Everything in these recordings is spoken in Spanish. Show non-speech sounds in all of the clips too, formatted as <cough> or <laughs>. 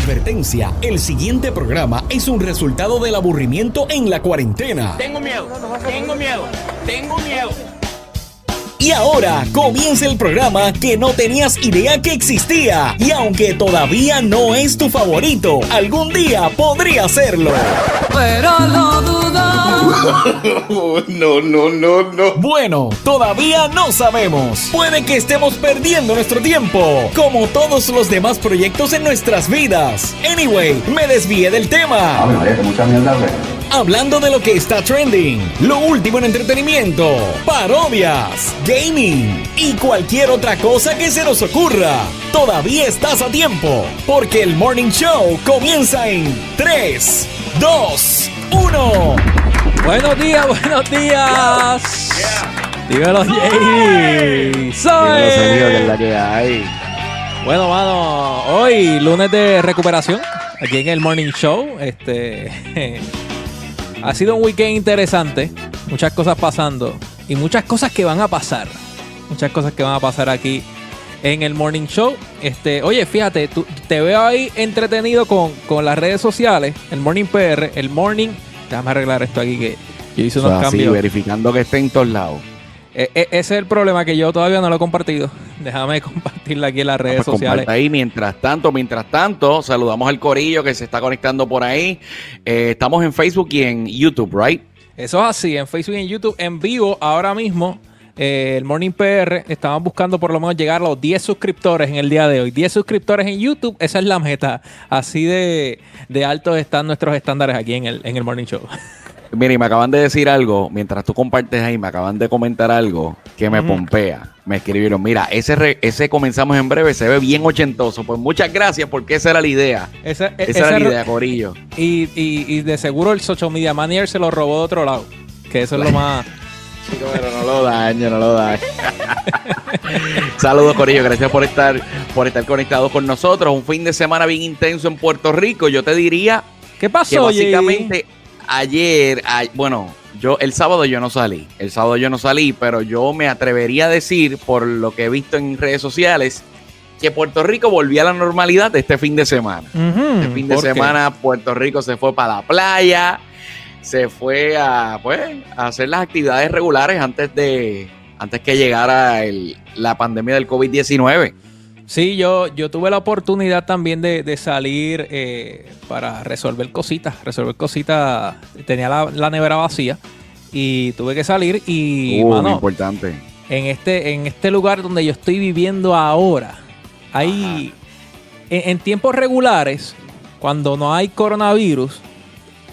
Advertencia, el siguiente programa es un resultado del aburrimiento en la cuarentena. Tengo miedo, tengo miedo, tengo miedo. Y ahora comienza el programa que no tenías idea que existía. Y aunque todavía no es tu favorito, algún día podría serlo. Pero lo dudo. <laughs> no, no, no, no. Bueno, todavía no sabemos. Puede que estemos perdiendo nuestro tiempo, como todos los demás proyectos en nuestras vidas. Anyway, me desvié del tema. Ave María, que mucha mierda, güey. Hablando de lo que está trending, lo último en entretenimiento, parodias, gaming y cualquier otra cosa que se nos ocurra. Todavía estás a tiempo, porque el Morning Show comienza en 3, 2, 1. Buenos días, buenos días. Dímelo, Jay. Soy. que hay. Bueno, mano, hoy lunes de recuperación aquí en el Morning Show. Este ha sido un weekend interesante, muchas cosas pasando y muchas cosas que van a pasar. Muchas cosas que van a pasar aquí en el Morning Show. Este, oye, fíjate, tú- te veo ahí entretenido con, con las redes sociales, el Morning PR, el Morning. Déjame arreglar esto aquí que yo hice unos es así, cambios. verificando que esté en todos lados. E- e- ese es el problema que yo todavía no lo he compartido. <laughs> Déjame compartirla aquí en las redes Pues sociales. ahí. Mientras tanto, mientras tanto, saludamos al corillo que se está conectando por ahí. Eh, estamos en Facebook y en YouTube, right? Eso es así, en Facebook y en YouTube, en vivo, ahora mismo, eh, el Morning PR, estamos buscando por lo menos llegar a los 10 suscriptores en el día de hoy. 10 suscriptores en YouTube, esa es la meta. Así de, de altos están nuestros estándares aquí en el, en el Morning Show. <laughs> Mire, y me acaban de decir algo, mientras tú compartes ahí, me acaban de comentar algo que me pompea. Me escribieron, mira, ese, re- ese comenzamos en breve, se ve bien ochentoso. Pues muchas gracias, porque esa era la idea. Esa, Esa esa era la idea, Corillo. y, y, y de seguro el Social Media Manager se lo robó de otro lado. Que eso es lo más... <laughs> Chico, pero no lo daño, no lo daño. <laughs> Saludos, Corillo. Gracias por estar, por estar conectados con nosotros. Un fin de semana bien intenso en Puerto Rico. Yo te diría ¿Qué que pasó, Jay? Ayer, a- bueno, yo el sábado yo no salí. El sábado yo no salí, pero yo me atrevería a decir, por lo que he visto en redes sociales, que Puerto Rico volvió a la normalidad este fin de semana. Este fin de semana Puerto Rico se fue para la playa, se fue a, pues, a hacer las actividades regulares antes de antes que llegara el- la pandemia del COVID-19. Sí, yo, yo tuve la oportunidad también de, de salir eh, para resolver cositas. Resolver cositas. Tenía la, la nevera vacía y tuve que salir. Y, Uh, muy mano, importante. en este, en este lugar donde yo estoy viviendo ahora, hay. En, en tiempos regulares, cuando no hay coronavirus,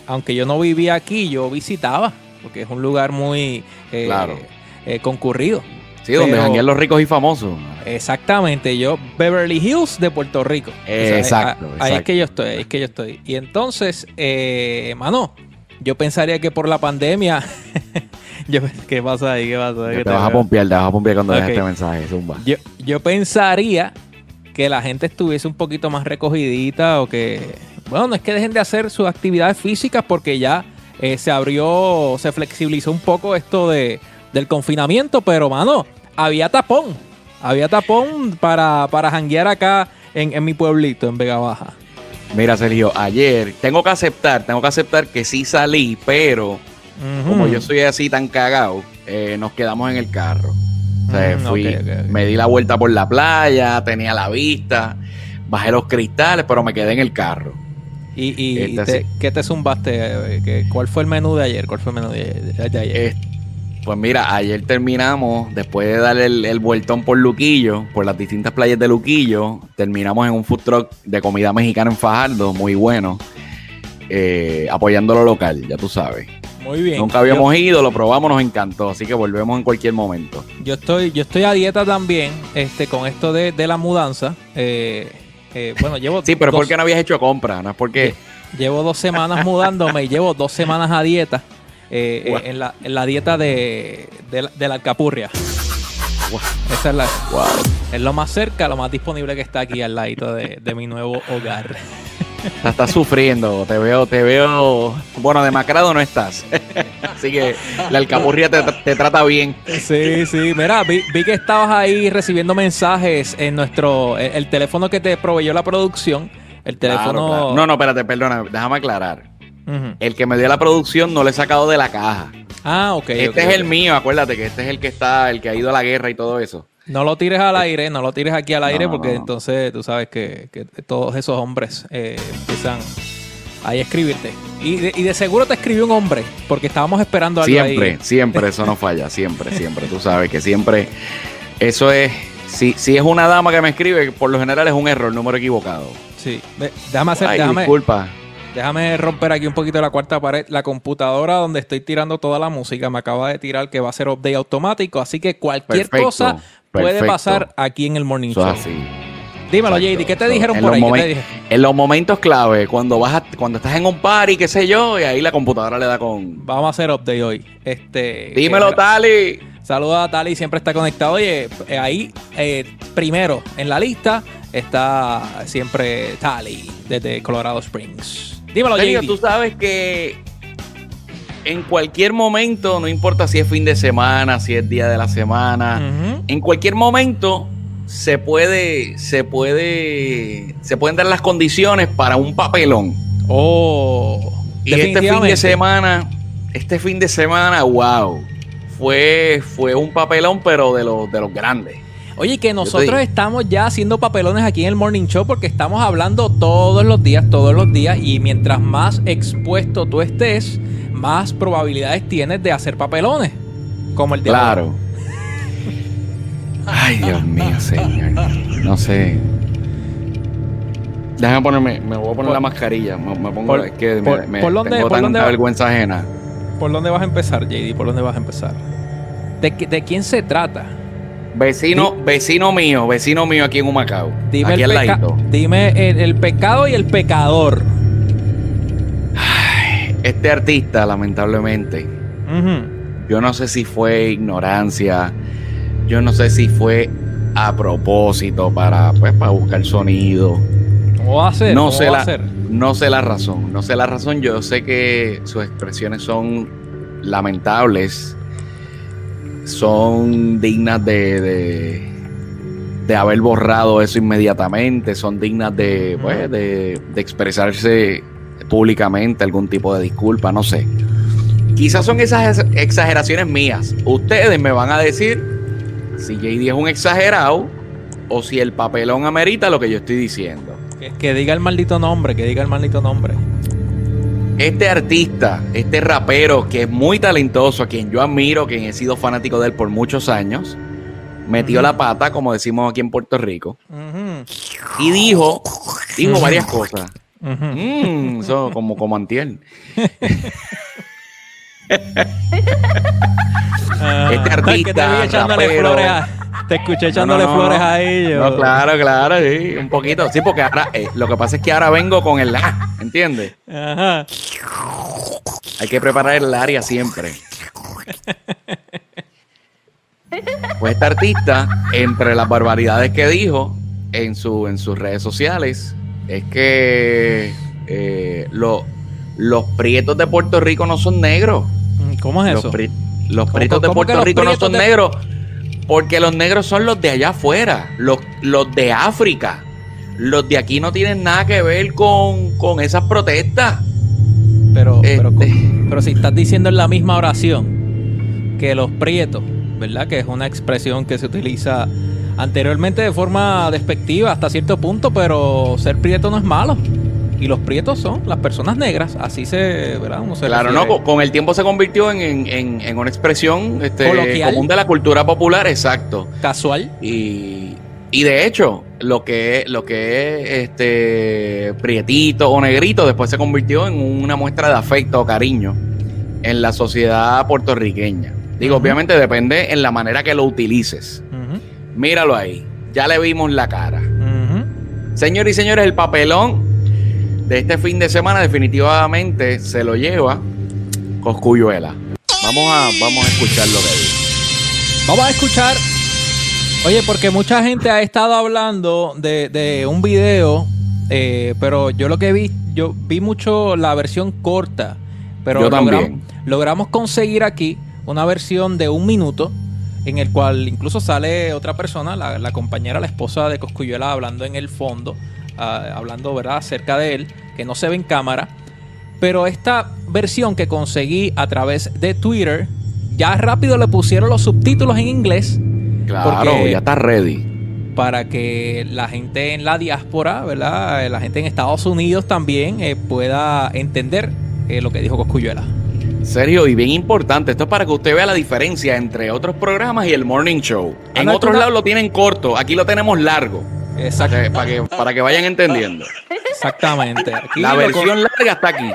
aunque yo no vivía aquí, yo visitaba, porque es un lugar muy eh, Claro. eh, concurrido. Sí, donde janguean los ricos y famosos. Exactamente, yo Beverly Hills de Puerto Rico. Eh, exacto, Ahí, ahí es exacto. que yo estoy, ahí es que yo estoy. Y entonces, eh, mano, yo pensaría que por la pandemia, <laughs> yo, ¿qué pasa ahí? ¿Qué pasa? Te ¿Qué vas a pompear, te vas a pompear cuando Ok. dejes este mensaje, Zumba. Yo, yo pensaría que la gente estuviese un poquito más recogidita o que, bueno, no es que dejen de hacer sus actividades físicas porque ya eh, se abrió, se flexibilizó un poco esto de, del confinamiento, pero, mano, había tapón. Había tapón para, para janguear acá en, en mi pueblito, en Vega Baja. Mira, Sergio, ayer tengo que aceptar, tengo que aceptar que sí salí, pero como yo soy así tan cagado, eh, nos quedamos en el carro. O sea, Mm, fui, me di la vuelta por la playa, tenía la vista, bajé los cristales, pero me quedé en el carro. ¿Y, y- y Este te- qué te zumbaste? Eh, ¿Qué- ¿Cuál fue el menú de ayer? ¿Cuál fue el menú de, de- de ayer? Eh, pues mira, ayer terminamos, después de darle el, el vueltón por Luquillo, por las distintas playas de Luquillo, terminamos en un food truck de comida mexicana en Fajardo, muy bueno, eh, apoyando lo local, ya tú sabes. Muy bien. Nunca habíamos ido, lo probamos, nos encantó, así que volvemos en cualquier momento. Yo estoy, yo estoy a dieta también, este, con esto de, de la mudanza. Eh, eh, bueno, llevo <laughs> Sí, pero es porque no habías hecho compra, no es porque... llevo dos semanas mudándome y llevo dos semanas a dieta. Eh, eh, en, la, en la dieta de, de, la, de la alcapurria. Esa es la es lo más cerca, lo más disponible que está aquí al ladito de, de mi nuevo hogar. <laughs> Estás, estás sufriendo, te veo, te veo. Bueno, demacrado no estás. <laughs> Así que la alcapurria te, te trata bien. Sí, sí. Mira, vi, vi que estabas ahí recibiendo mensajes en nuestro. El, el teléfono que te proveyó la producción El Claro, teléfono. claro. No, no, espérate, perdona, déjame aclarar. El que me dio la producción no lo he sacado de la caja. Ah, ok. este es el mío, acuérdate que este es el que está, el que ha ido a la guerra y todo eso. No lo tires al aire, no lo tires aquí al aire no, porque no. entonces tú sabes que, que todos esos hombres eh, empiezan ahí a escribirte. Y de, y de seguro te escribió un hombre porque estábamos esperando algo Siempre, ahí. siempre, eso no <laughs> falla, siempre, siempre. Tú sabes que siempre, eso es, si, si es una dama que me escribe, por lo general es un error, número equivocado. Sí. Déjame hacer, Ay, déjame, disculpa. Déjame romper aquí un poquito la cuarta pared. La computadora donde estoy tirando toda la música me acaba de tirar que va a ser update automático, así que cualquier Perfecto, cosa puede perfecto. pasar aquí en el Morning Show. así. Dímelo, Exacto. JD, ¿qué te So, dijeron en por ahí? ¿Qué momen- te dije? En los momentos clave, cuando vas a- cuando estás en un party, qué sé yo, y ahí la computadora le da con. Vamos a hacer update hoy. Este, Dímelo, Tali. Saludos a Tali, siempre está conectado. Oye, eh, ahí, eh, primero en la lista está siempre Tali, desde Colorado Springs. Dímelo, JD. tú sabes que en cualquier momento, no importa si es fin de semana, si es día de la semana, en cualquier momento se puede, se puede, se pueden dar las condiciones para un papelón. Oh, Y este fin de semana, este fin de semana, wow, fue, fue un papelón, pero de los, de los grandes. Oye, que nosotros estamos ya haciendo papelones aquí en el Morning Show porque estamos hablando todos los días, todos los días, y mientras más expuesto tú estés, más probabilidades tienes de hacer papelones. Como el de. Claro. Ay, Dios mío, señor. No sé. Déjame ponerme, me voy a poner Por- la mascarilla. Me, me pongo, por- es que por- me, me por dónde- tengo por tanta dónde va? vergüenza ajena. ¿Por dónde vas a empezar, JD? ¿Por dónde vas a empezar? ¿De, qué- de quién se trata? Vecino, vecino mío, vecino mío aquí en Humacao. Dime, aquí el, al peca- ladito. dime el, el pecado y el pecador. Este artista, lamentablemente, yo no sé si fue ignorancia, yo no sé si fue a propósito para, pues, para buscar sonido. ¿Cómo va a ser? No ¿Cómo sé, va la, a ser? no sé la razón, no sé la razón. Yo sé que sus expresiones son lamentables, son dignas de, de, de haber borrado eso inmediatamente, son dignas de, pues, de, de expresarse públicamente algún tipo de disculpa, no sé. Quizás son esas exageraciones mías. Ustedes me van a decir si JD es un exagerado o si el papelón amerita lo que yo estoy diciendo. Que, que diga el maldito nombre, que diga el maldito nombre. Este artista, este rapero que es muy talentoso, a quien yo admiro, quien he sido fanático de él por muchos años, metió la pata, como decimos aquí en Puerto Rico, y dijo, dijo varias cosas. Mm, eso como, como antier. <laughs> Ah, Este es que te artista, rapero. a- Te escuché echándole No, no, no, flores ahí. Yo. No, claro, claro, sí, un poquito. Sí, porque ahora, eh, lo que pasa es que ahora vengo con el A, ¿entiendes? Ajá. Hay que preparar el área siempre. Pues este artista, entre las barbaridades que dijo en, su, en sus redes sociales, es que eh, lo- los prietos de Puerto Rico no son negros. ¿Cómo es Los, eso? pri- los ¿Cómo- prietos de Puerto los Rico no son de- negros porque los negros son los de allá afuera, los, los de África. Los de aquí no tienen nada que ver con, con esas protestas. Pero, pero, Este. pero si estás diciendo en la misma oración que los prietos, ¿verdad? Que es una expresión que se utiliza anteriormente de forma despectiva hasta cierto punto, pero ser prieto no es malo. Y los prietos son las personas negras, así se, ¿verdad? Uno se Claro, no, refiere. con, con el tiempo se convirtió en, en- en- en una expresión este, común de la cultura popular, exacto. casual. Y, y de hecho, lo que, lo que es este prietito o negrito después se convirtió en una muestra de afecto o cariño en la sociedad puertorriqueña. Digo, obviamente depende en la manera que lo utilices. Míralo ahí, ya le vimos la cara. ujú. Señores y señores, el papelón de este fin de semana definitivamente se lo lleva Coscuyuela. Vamos a, vamos a escuchar lo que dice. Vamos a escuchar. Oye, porque mucha gente ha estado hablando de, de un video, eh, pero yo lo que vi, yo vi mucho la versión corta, pero Yo logramos, también. logramos conseguir aquí una versión de un minuto en el cual incluso sale otra persona, la, la compañera, la esposa de Coscuyuela, hablando en el fondo ah, hablando, ¿verdad?, acerca de él, que no se ve en cámara. Pero esta versión que conseguí a través de Twitter, ya rápido le pusieron los subtítulos en inglés. Claro, ya está ready. para que la gente en la diáspora, ¿verdad? Eh, La gente en Estados Unidos también eh, pueda entender eh, lo que dijo Coscuyuela. Sergio, y bien importante, esto es para que usted vea la diferencia entre otros programas y el Morning Show. En Anda, otros lados lo tienen corto, aquí lo tenemos largo. Para Exact- que, para que, para que vayan entendiendo. exactamente. Aquí La versión larga está aquí.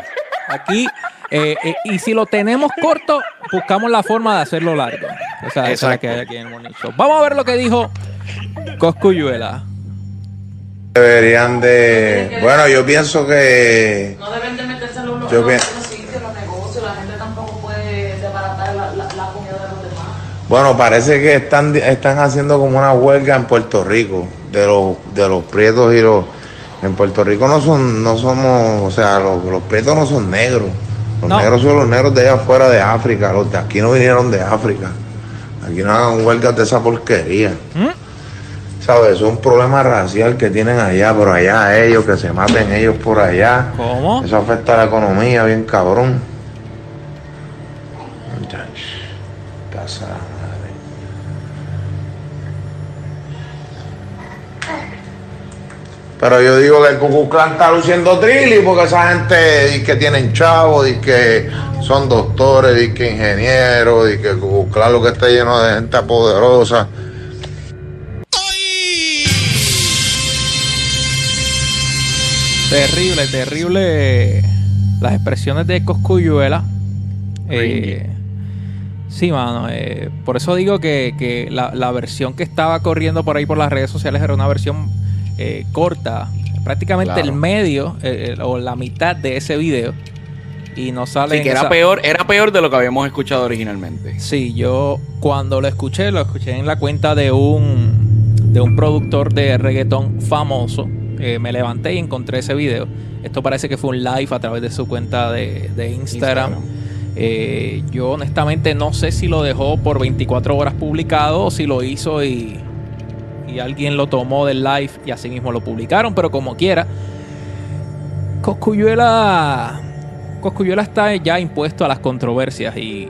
Aquí, eh, eh, y si lo tenemos corto, buscamos la forma de hacerlo largo. O sea, esa es la que hay aquí en el. Vamos a ver lo que dijo Coscuyuela. Deberían de. Bueno, yo pienso que. No deben de meterse en Yo en Bueno, parece que están, están haciendo como una huelga en Puerto Rico de los, de los prietos y los. En Puerto Rico no son, no somos, o sea, los, los prietos no son negros. Los No. negros son los negros de allá afuera de África. Los de aquí no vinieron de África. Aquí no hagan huelgas de esa porquería. ¿Mm? ¿Sabes? Es un problema racial que tienen allá, pero allá ellos, que se maten ellos por allá. ¿Cómo? Eso afecta a la economía, bien cabrón. Muchach, Pero yo digo que el Ku Clan está luciendo trilli porque esa gente dice que tienen chavos, dice que son doctores, dice que ingenieros, dice que el Ku Clan lo que está lleno de gente poderosa. Terrible, terrible las expresiones de Coscuyuela. Eh, sí, mano. eh, por eso digo que, que la, la versión que estaba corriendo por ahí por las redes sociales era una versión eh, corta, prácticamente Claro. el medio eh, o la mitad de ese video. Y no sale. Sí, que era esa- peor, era peor de lo que habíamos escuchado originalmente. Sí, yo cuando lo escuché, lo escuché en la cuenta de un, de un productor de reggaetón famoso. Eh, me levanté y encontré ese video. Esto parece que fue un live a través de su cuenta de, de Instagram. Eh, yo honestamente no sé si lo dejó por 24 horas publicado o si lo hizo y, y alguien lo tomó del live y así mismo lo publicaron, pero como quiera. Coscuyuela, Coscuyuela está ya impuesto a las controversias y,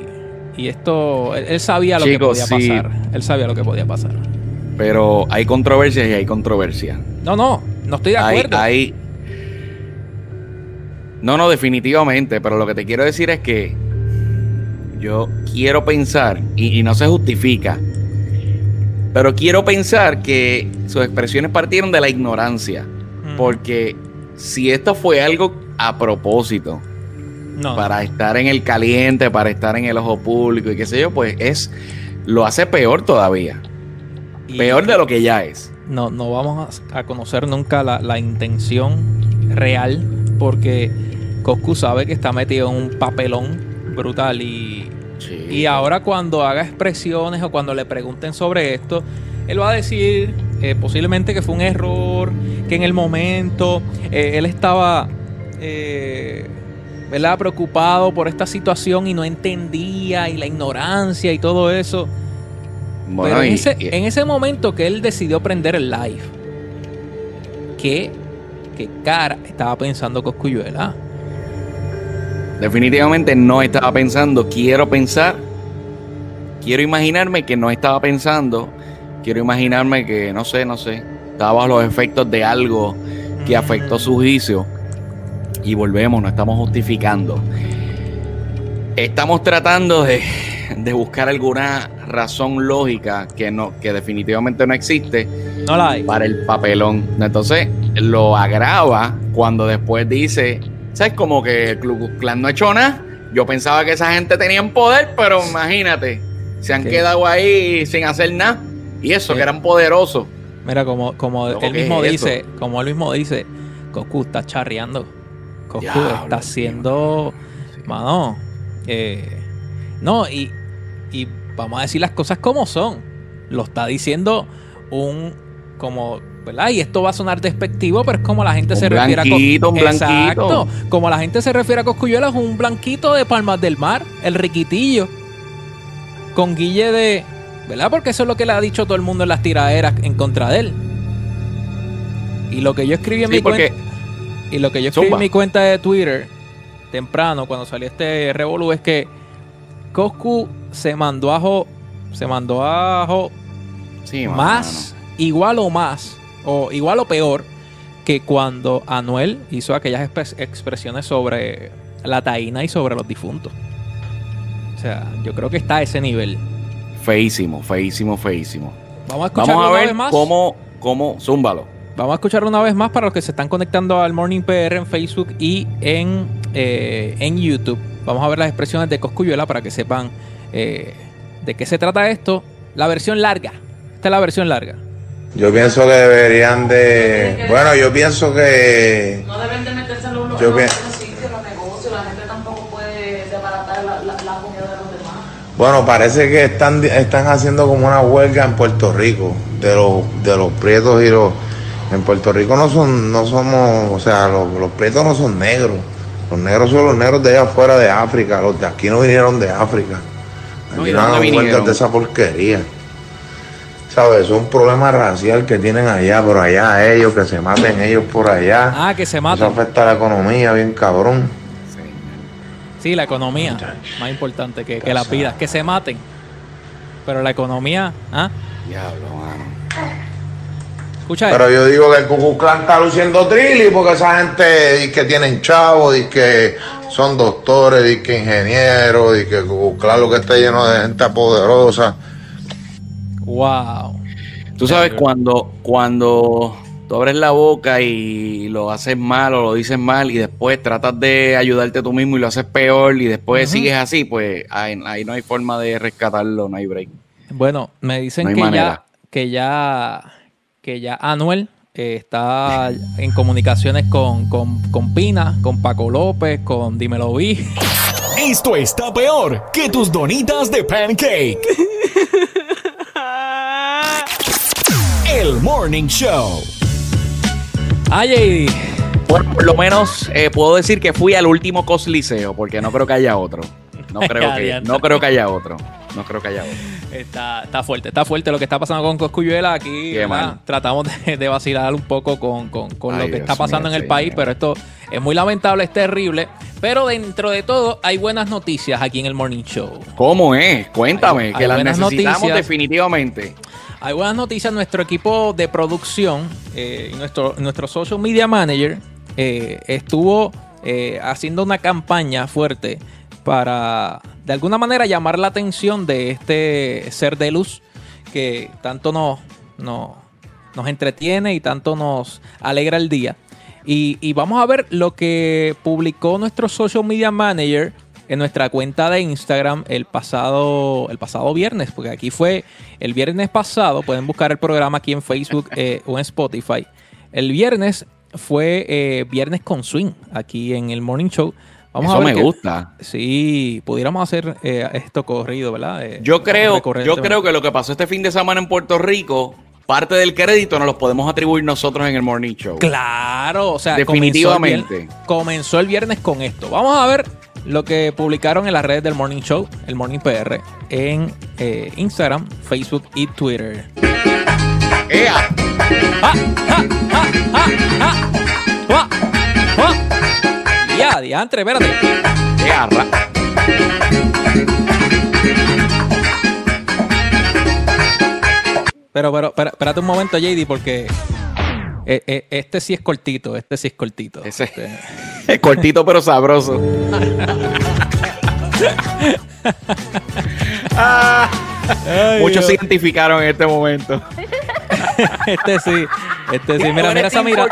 y esto, él, él sabía lo Chicos, que podía sí. pasar. Él sabía lo que podía pasar. Pero hay controversias y hay controversias. No, no, no estoy de Hay- acuerdo. hay- No, no, definitivamente. Pero lo que te quiero decir es que yo quiero pensar, y, y no se justifica, pero quiero pensar que sus expresiones partieron de la ignorancia. Ujú. Porque si esto fue algo a propósito, no, para estar en el caliente, para estar en el ojo público y qué sé yo, pues es lo hace peor todavía. y- Peor de lo que ya es. no, no vamos a, a conocer nunca la, la intención real porque Coscu sabe que está metido en un papelón brutal y, y ahora cuando haga expresiones o cuando le pregunten sobre esto, él va a decir eh, posiblemente que fue un error, que en el momento eh, él estaba eh, ¿verdad? preocupado por esta situación y no entendía y la ignorancia y todo eso. Bueno, Pero en, y- ese, y- en ese momento que él decidió prender el live, ¿qué, qué cara estaba pensando Coscuyuela? Definitivamente no estaba pensando, quiero pensar, quiero imaginarme que no estaba pensando, quiero imaginarme que, no sé, no sé, estaba bajo los efectos de algo que afectó su juicio. Y volvemos, no estamos justificando. Estamos tratando de, de buscar alguna razón lógica que, no, que definitivamente no existe No la hay. para el papelón. Entonces lo agrava cuando después dice, ¿sabes? Como que el Ku Klan no ha hecho nada. Yo pensaba que esa gente tenía poder, pero imagínate, se han Sí. quedado ahí sin hacer nada. Y eso, Sí. que eran poderosos. Mira, como, como Loco, él ¿qué mismo es dice, como él mismo dice, Coscu está charreando. Diablo, está haciendo. Mano. eh, no, y, y vamos a decir las cosas como son. Lo está diciendo un. como. ¿Verdad? Y esto va a sonar despectivo, pero es como la gente Un se refiere a blanquito, un blanquito. Exacto. Como la gente se refiere a Coscuyuela, es un blanquito de Palmas del Mar, el riquitillo. Con Guille de. ¿Verdad? Porque eso es lo que le ha dicho todo el mundo en las tiraderas en contra de él. Y lo que yo escribí en Sí, mi cuenta. Y lo que yo escribí Zumba. en mi cuenta de Twitter temprano, cuando salió este revolú, es que Coscu se mandó a jo- se mandó a jo- sí, más, igual o más, o igual o peor, que cuando Anuel hizo aquellas expres- expresiones sobre la taína y sobre los difuntos. O sea, yo creo que está a ese nivel. Feísimo, feísimo, feísimo. Vamos a escucharlo Vamos a una vez más. cómo, cómo, zúmbalo. Vamos a escucharlo una vez más para los que se están conectando al Morning PR en Facebook y en, eh, en YouTube. Vamos a ver las expresiones de Coscuyuela para que sepan eh, de qué se trata esto. La versión larga. Esta es la versión larga. Yo pienso que deberían de. Bueno, yo pienso que. No deben de meterse en los, Yo en los pienso- sitios, en los negocios. La gente tampoco puede desbaratar la, la, la comida de los demás. Bueno, parece que están, están haciendo como una huelga en Puerto Rico de los, de los prietos y los. En Puerto Rico no son, no somos, o sea, los, los prietos no son negros. Los negros son los negros de allá afuera de África. Los de aquí no vinieron de África. No, Aquí ¿y no dónde hagan vinieron? de esa porquería. ¿Sabes? Es un problema racial que tienen allá, pero allá ellos, que se maten ellos por allá. Ah, que se Eso matan. afecta a la economía, bien cabrón. Sí, la economía. Más importante que, que las vidas. Que se maten. Pero la economía. ¿ah? Diablo, mano. Escucha Pero esto. yo digo que el Klan está luciendo trilli porque esa gente dice que tienen chavos, dice que son doctores, dice que ingenieros, dice que Klan lo que está lleno de gente poderosa. Wow. Tú sabes cuando, cuando tú abres la boca y lo haces mal o lo dices mal y después tratas de ayudarte tú mismo y lo haces peor y después sigues así, pues ahí, ahí no hay forma de rescatarlo, no hay break. Bueno, me dicen No que, ya, que ya que ya Anuel eh, está en comunicaciones con, con, con Pina, con Paco López, con Dímelo Vi. Esto está peor que tus donitas de pancake. <laughs> El Morning Show. Ay, Bueno, por lo menos eh, puedo decir que fui al último cosliceo porque no creo que haya otro. No <laughs> creo que, no creo que haya otro. No creo que haya otro. Está, está fuerte, está fuerte lo que está pasando con Coscuyuela. Aquí Qué ¿verdad? mal. tratamos de, de vacilar un poco con, con- con lo que Dios está pasando mío, en el país, pero esto es muy lamentable, es terrible. Pero dentro de todo, hay buenas noticias aquí en el Morning Show. ¿Cómo es? Cuéntame, Hay- que hay las buenas necesitamos noticias. definitivamente. Hay buenas noticias. Nuestro equipo de producción eh, nuestro, nuestro social media manager eh, estuvo eh, haciendo una campaña fuerte para de alguna manera llamar la atención de este ser de luz que tanto nos, nos, nos entretiene y tanto nos alegra el día. Y vamos a ver lo que publicó nuestro social media manager en nuestra cuenta de Instagram el pasado, el pasado viernes, porque aquí fue el viernes pasado, pueden buscar el programa aquí en Facebook <laughs> eh, o en Spotify. El viernes fue eh, Viernes con Swing, aquí en el Morning Show. Vamos Eso a ver me que- gusta. Sí, pudiéramos hacer eh, esto corrido, ¿verdad? Yo creo, yo este- creo que lo que pasó este fin de semana en Puerto Rico, parte del crédito nos lo podemos atribuir nosotros en el Morning Show. Claro, o sea, Definitivamente. Comenzó el, vier- comenzó el viernes con esto. Vamos a ver lo que publicaron en las redes del Morning Show, el Morning PR, en eh, Instagram, Facebook y Twitter. ¡Ea! ¡Ah! ¡Ah! ¡Ah! ¡Ah! ¡Ah! ¡Ah! ¡Ah! Ya, diantre, espérate. ¡Ea! ra- Pero, pero, espera- espérate un momento, JD, porque eh, eh, este sí es cortito, este sí es cortito. Ese- Este- <laughs> Es cortito pero sabroso. <laughs> Ah, Ay, muchos se identificaron en este momento. <laughs> Este sí, este sí. Mira, mira esa mirada.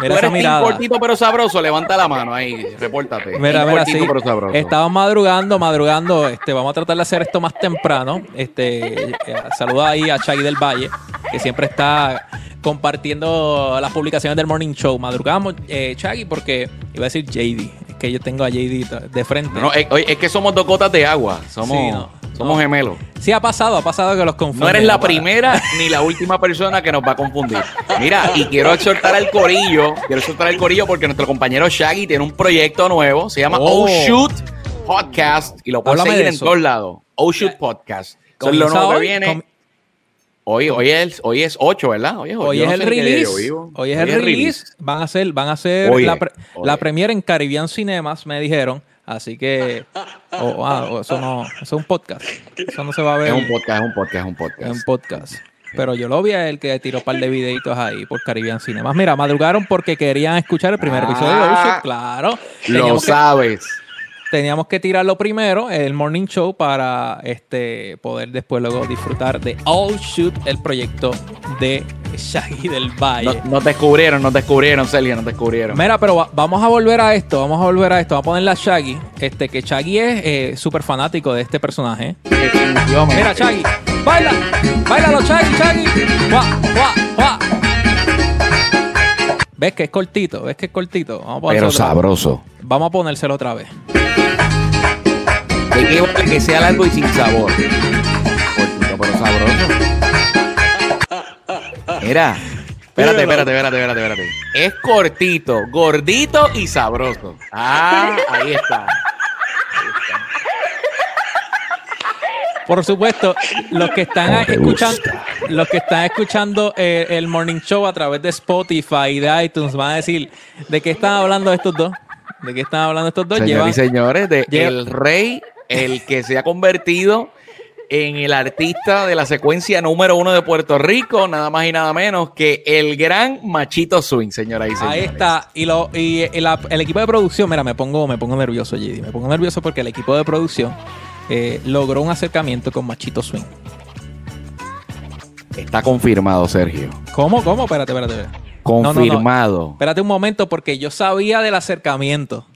Mira esa mirada. cortito pero sabroso. Levanta la mano ahí, repórtate. Mira, mira, sí. pero sabroso. Estamos madrugando, madrugando. Este, vamos a tratar de hacer esto más temprano. Este, eh, saluda ahí a Chagui del Valle, que siempre está compartiendo las publicaciones del Morning Show. Madrugamos, eh, porque iba a decir JD. Es que yo tengo a JD de frente. No, no, es, que somos dos gotas de agua. Somos, Sí, no, somos no. gemelos. Sí, ha pasado, ha pasado que los confundo. No eres la primera ni la última persona que nos va a confundir. Mira, y quiero exhortar al corillo, quiero exhortar al corillo porque nuestro compañero Shaggy tiene un proyecto nuevo, se llama Oh. Oh, Shoot Podcast y lo puedes seguir en todos lados. Oh Shoot Podcast. Es lo nuevo que hoy, viene. Hoy, hoy, es, hoy es 8, ¿verdad? Hoy es, Hoy es el release. Hoy es el release. Van a hacer, van a hacer Oye, la, pre- la premiere en Caribbean Cinemas, me dijeron. Así que oh, ah, eso no, eso es un podcast. Eso no se va a ver Es un podcast, es un podcast, es un podcast. podcast. Pero yo lo vi a él que tiró un par de videitos ahí por Caribbean Cinemas. Mira, madrugaron porque querían escuchar el primer episodio de Oh Ah. Claro. Lo que, sabes. Teníamos que tirarlo primero, el morning show, para este poder después luego disfrutar de All Shoot, el proyecto de Shaggy del No, Valle. no te descubrieron, no te descubrieron, Celia, no te descubrieron. Mira, pero va- vamos a volver a esto, vamos a volver a esto. Vamos a ponerle a Shaggy, este, que Shaggy es eh, súper fanático de este personaje. Mira, Shaggy, baila, bailalo, Shaggy, Shaggy. Guau, guau, guau. ¿Ves que es cortito? ¿Ves que es cortito? Vamos a Pero sabroso. Vamos a ponérselo otra vez. ¿De qué vale que sea largo y sin sabor? Cortito, pero sabroso. Mira. Espérate, espérate, espérate, espérate, espérate. Es cortito, gordito y sabroso. Ah, ahí está. Por supuesto, los que están escuchando, los que están escuchando eh, el morning show a través de Spotify y de iTunes van a decir de qué están hablando estos dos. ¿De qué están hablando estos dos? Llevan- y señores, de lleva- el rey, el que se ha convertido en el artista de la secuencia número uno de Puerto Rico, nada más y nada menos que el gran Machito Swing, señoras y señores. Ahí está. Y, lo, y el, el equipo de producción, mira, me pongo, me pongo nervioso, JD. Me pongo nervioso porque el equipo de producción eh, logró un acercamiento con Machito Swing. Está confirmado, Sergio. ¿Cómo? ¿Cómo? Espérate, espérate, espérate. No, no, no. Confirmado. Espérate un momento porque yo sabía del acercamiento,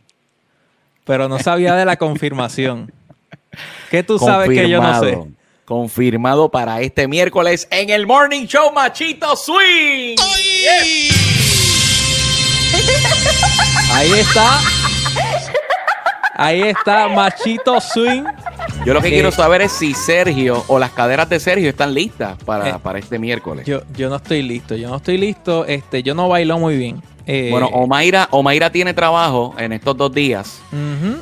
pero no sabía de la confirmación. <laughs> ¿Qué tú sabes que yo no sé? Confirmado. Para este miércoles en el Morning Show Machito Swing. Ahí está. Ahí está Machito Swing. Yo lo que Eh, quiero saber es si Sergio o las caderas de Sergio están listas para, Eh, para este miércoles. Yo, yo no estoy listo, yo no estoy listo. Este, yo no bailo muy bien. Eh, bueno, Omaira, Omaira tiene trabajo en estos dos días,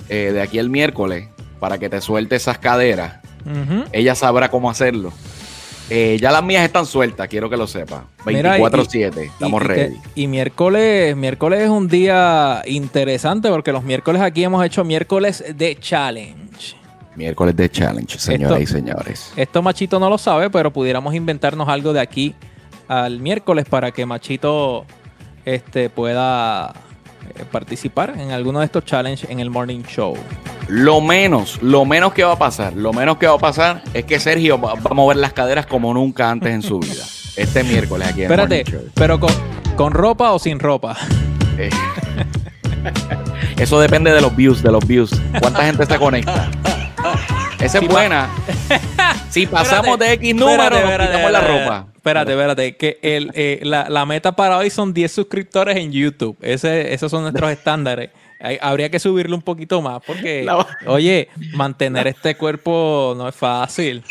eh, de aquí el miércoles, para que te suelte esas caderas. Ella sabrá cómo hacerlo. Eh, ya las mías están sueltas, quiero que lo sepa. Mira, y- 24-7, estamos y, ready. y miércoles, miércoles es un día interesante porque los miércoles aquí hemos hecho miércoles de challenge. Miércoles de challenge, señoras Esto- y señores. Esto Machito no lo sabe, pero pudiéramos inventarnos algo de aquí al miércoles para que Machito este, pueda eh, participar en alguno de estos challenges en el morning show. Lo menos, lo menos que va a pasar, lo menos que va a pasar es que Sergio va, va a mover las caderas como nunca antes en su vida. Este miércoles aquí en el Espérate, pero con, con ropa o sin ropa. Eh, Eso depende de los views, de los views. ¿Cuánta gente se conecta? Esa es buena. Si <laughs> pasamos de X número, Espérate, nos espérate, quitamos la ropa. Espérate, espérate, que el, eh, la, la meta para hoy son 10 suscriptores en YouTube. Ese, esos son nuestros <laughs> estándares. Hay- habría que subirlo un poquito más porque, oye, mantener este cuerpo no es fácil.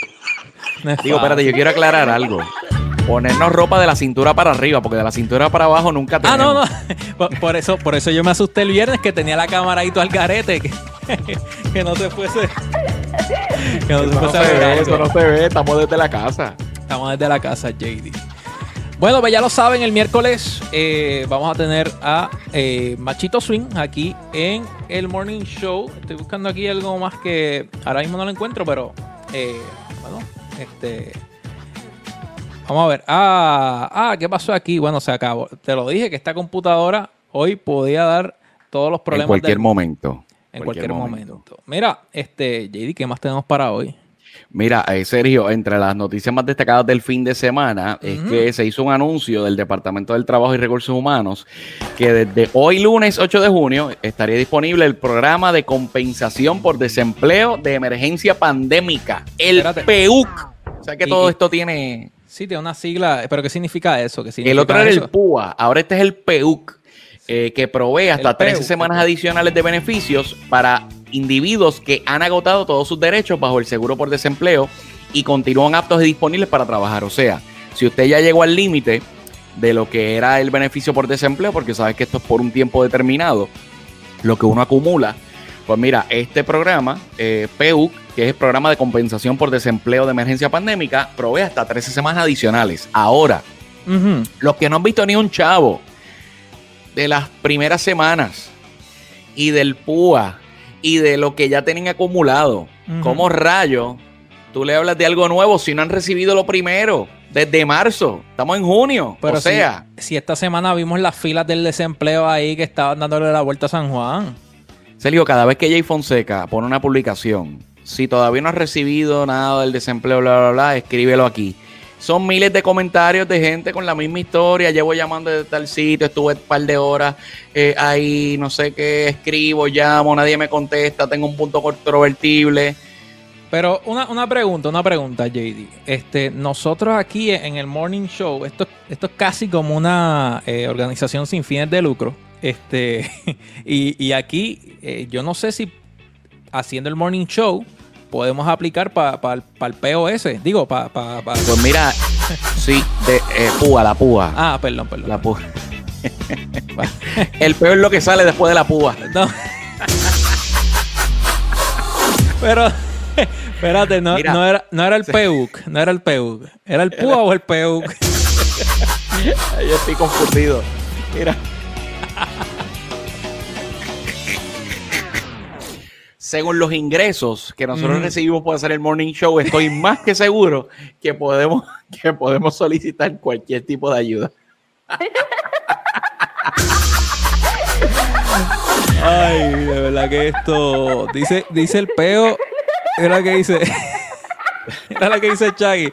No es Digo, espérate, fácil. yo quiero aclarar algo. Ponernos ropa de la cintura para arriba, porque de la cintura para abajo nunca Ah, tenemos. no, no. <laughs> Por, por eso, por eso yo me asusté el viernes que tenía la cámara ahí todo al garete. Que, <laughs> que no se fuese. Que no se Eso no fuese se a ver ve, eso no se ve, estamos desde la casa. Estamos desde la casa, JD. Bueno, pues ya lo saben, el miércoles eh, vamos a tener a eh, Machito Swing aquí en el Morning Show. Estoy buscando aquí algo más que ahora mismo no lo encuentro, pero eh, bueno, este. Vamos a ver. Ah, ah, ¿qué pasó aquí? Bueno, se acabó. Te lo dije que esta computadora hoy podía dar todos los problemas en cualquier del- momento. en cualquier momento. Mira, este, JD, ¿qué más tenemos para hoy? Mira, eh, Sergio, entre las noticias más destacadas del fin de semana es que se hizo un anuncio del Departamento del Trabajo y Recursos Humanos que desde hoy lunes 8 de junio estaría disponible el programa de compensación por desempleo de emergencia pandémica, el Espérate. PEUC. O sea que Y- todo esto tiene... Sí, tiene una sigla, pero ¿qué significa eso? ¿Qué El otro era eso? el PUA, ahora este es el PEUC, eh, que provee hasta El 13 PEUC, semanas adicionales de beneficios para individuos que han agotado todos sus derechos bajo el seguro por desempleo y continúan aptos y disponibles para trabajar. O sea, si usted ya llegó al límite de lo que era el beneficio por desempleo, porque sabes que esto es por un tiempo determinado, lo que uno acumula, pues mira, este programa, eh, PEUC, que es el programa de compensación por desempleo de emergencia pandémica, provee hasta 13 semanas adicionales. Ahora, los que no han visto ni un chavo de las primeras semanas y del PUA y de lo que ya tienen acumulado, Ujú. ¿cómo rayo tú le hablas de algo nuevo si no han recibido lo primero? Desde marzo, estamos en junio. Pero o sea, si, si esta semana vimos las filas del desempleo ahí que estaban dándole la vuelta a San Juan. Sergio, cada vez que Jay Fonseca pone una publicación, si todavía no has recibido nada del desempleo, bla, bla, bla, escríbelo aquí. Son miles de comentarios de gente con la misma historia. Llevo llamando de tal sitio, estuve un par de horas eh, ahí, no sé qué, escribo, llamo, nadie me contesta, tengo un punto controvertible. Pero una, una pregunta, una pregunta, JD. Este, nosotros aquí en el Morning Show, esto, esto es casi como una eh, organización sin fines de lucro. Este, <laughs> y, y aquí, eh, yo no sé si haciendo el Morning Show podemos aplicar para el POS. Digo, para. Pues mira, sí, de, eh, púa, la púa. Ah, perdón, perdón. La púa. <laughs> El peor es lo que sale después de la púa. No. Pero, espérate, no, Mira. no, era, no era el PEUC, no era el PEUC. ¿Era el PUA o el PEUC? <laughs> Yo estoy confundido. Mira. Según los ingresos que nosotros recibimos por hacer el morning show, estoy <laughs> más que seguro que podemos, <laughs> que podemos solicitar cualquier tipo de ayuda. Ay, de verdad que esto. Dice, dice el peo. Era la que dice. <laughs> Era la que dice Chaggy.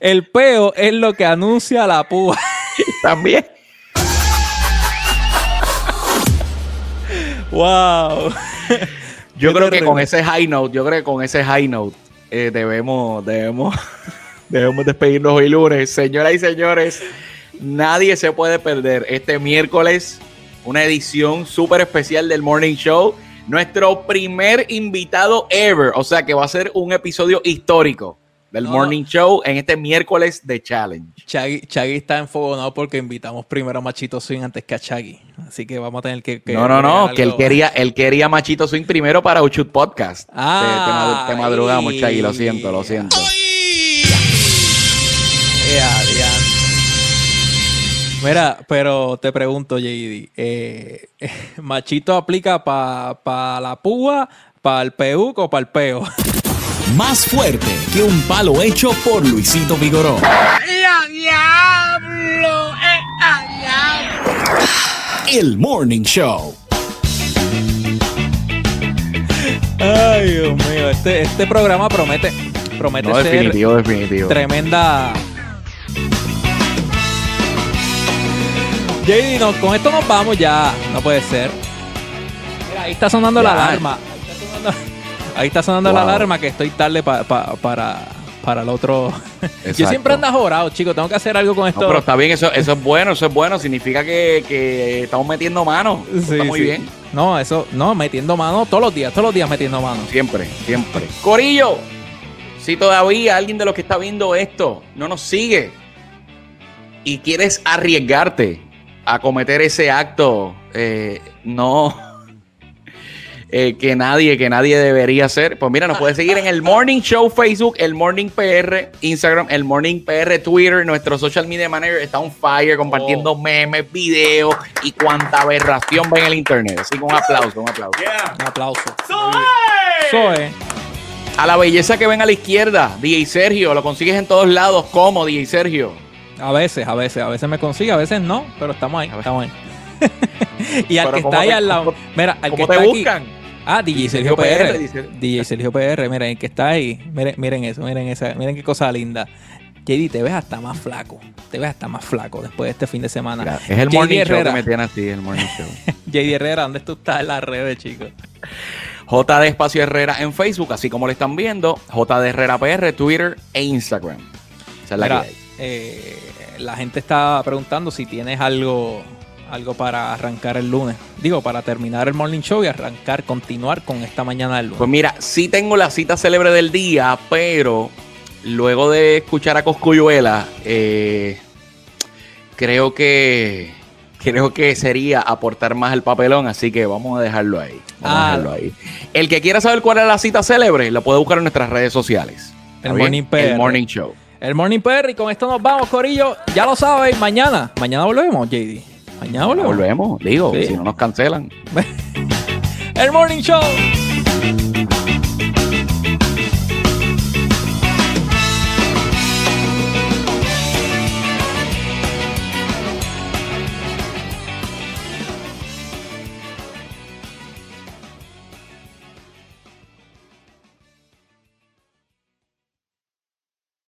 El peo es lo que anuncia la púa. También. ¡Wow! Yo creo que con ese high note, yo creo que con ese high note eh, debemos, debemos, <laughs> debemos despedirnos hoy lunes. Señoras y señores, nadie se puede perder este miércoles una edición súper especial del Morning Show. Nuestro primer invitado ever. O sea que va a ser un episodio histórico del No. Morning Show en este miércoles de Challenge. Chaggy, Chaggy está enfogonado porque invitamos primero a Machito Swing antes que a Chaggy. Así que vamos a tener que. que no, no, no, que él quería, él quería Machito Swing primero para Uchut Podcast. Te- te, Ah, te madrugamos, ay. Chagui, lo siento, lo siento. Ea, diantre. Mira, pero te pregunto, JD. eh, <laughs> ¿Machito aplica para la púa, para el PEUC o para el peo? <laughs> Más fuerte que un palo hecho por Luisito Vigoró. El Morning Show. Ay, Dios mío. Este, este programa promete, promete No, ser definitivo, definitivo. tremenda. JD, no, con esto nos vamos ya. No puede ser. Mira, ahí está sonando la alarma. Ahí está sonando, ahí está sonando la alarma que estoy tarde pa- pa- para, para el otro. <laughs> Yo siempre ando jorado, chicos. Tengo que hacer algo con esto. No, pero está bien, eso, eso es bueno, eso es bueno. Significa que, que estamos metiendo mano. Sí, está muy sí. bien. No, eso, no, metiendo mano todos los días, todos los días metiendo mano. Siempre, siempre. Corillo, si todavía alguien de los que está viendo esto no nos sigue y quieres arriesgarte a cometer ese acto, eh, no. Eh, que nadie, que nadie debería hacer. Pues mira, nos puedes seguir en el Morning Show Facebook, el Morning PR, Instagram, el Morning PR Twitter, nuestro social media manager está on fire, compartiendo memes, videos y cuanta aberración ve en el internet. Así que un aplauso, un aplauso. Un aplauso. Es. A la belleza que ven a la izquierda, DJ Sergio, lo consigues en todos lados, como DJ Sergio. A veces, a veces, a veces me consigue, a veces no, pero estamos ahí, estamos ahí. <laughs> y al Pero que ¿cómo está ahí al lado, cómo- mira, al que ¿Cómo te está aquí, buscan? Ah, DJ Sergio Sergio PR, dice. DJ Sergio PR, miren, que está ahí, miren, miren eso, miren esa, miren qué cosa linda. JD, te ves hasta más flaco, te ves hasta más flaco después de este fin de semana. Es el JD morning show que me tiene así, el morning show. <laughs> JD Herrera, ¿dónde tú estás en las redes, chicos? JD Espacio Herrera en Facebook, así como lo están viendo, JD Herrera PR, Twitter e Instagram. Esa es la Mira, que hay. eh, la gente está preguntando si tienes algo, algo para arrancar el lunes. Digo, para terminar el morning show y arrancar, continuar con esta mañana del lunes. Pues mira, sí tengo la cita célebre del día, pero luego de escuchar a Coscuyuela, eh, creo que creo que sería aportar más el papelón, así que vamos a dejarlo ahí. Vamos a Ah. dejarlo ahí. El que quiera saber cuál es la cita célebre, lo puede buscar en nuestras redes sociales. ¿Está El? Morning. El Morning Show. El Morning PR y con esto nos vamos, Corillo. Ya lo saben, mañana. Mañana volvemos, JD. Mañana volvemos. Volvemos, digo, Sí. si no nos cancelan. <laughs> El Morning Show.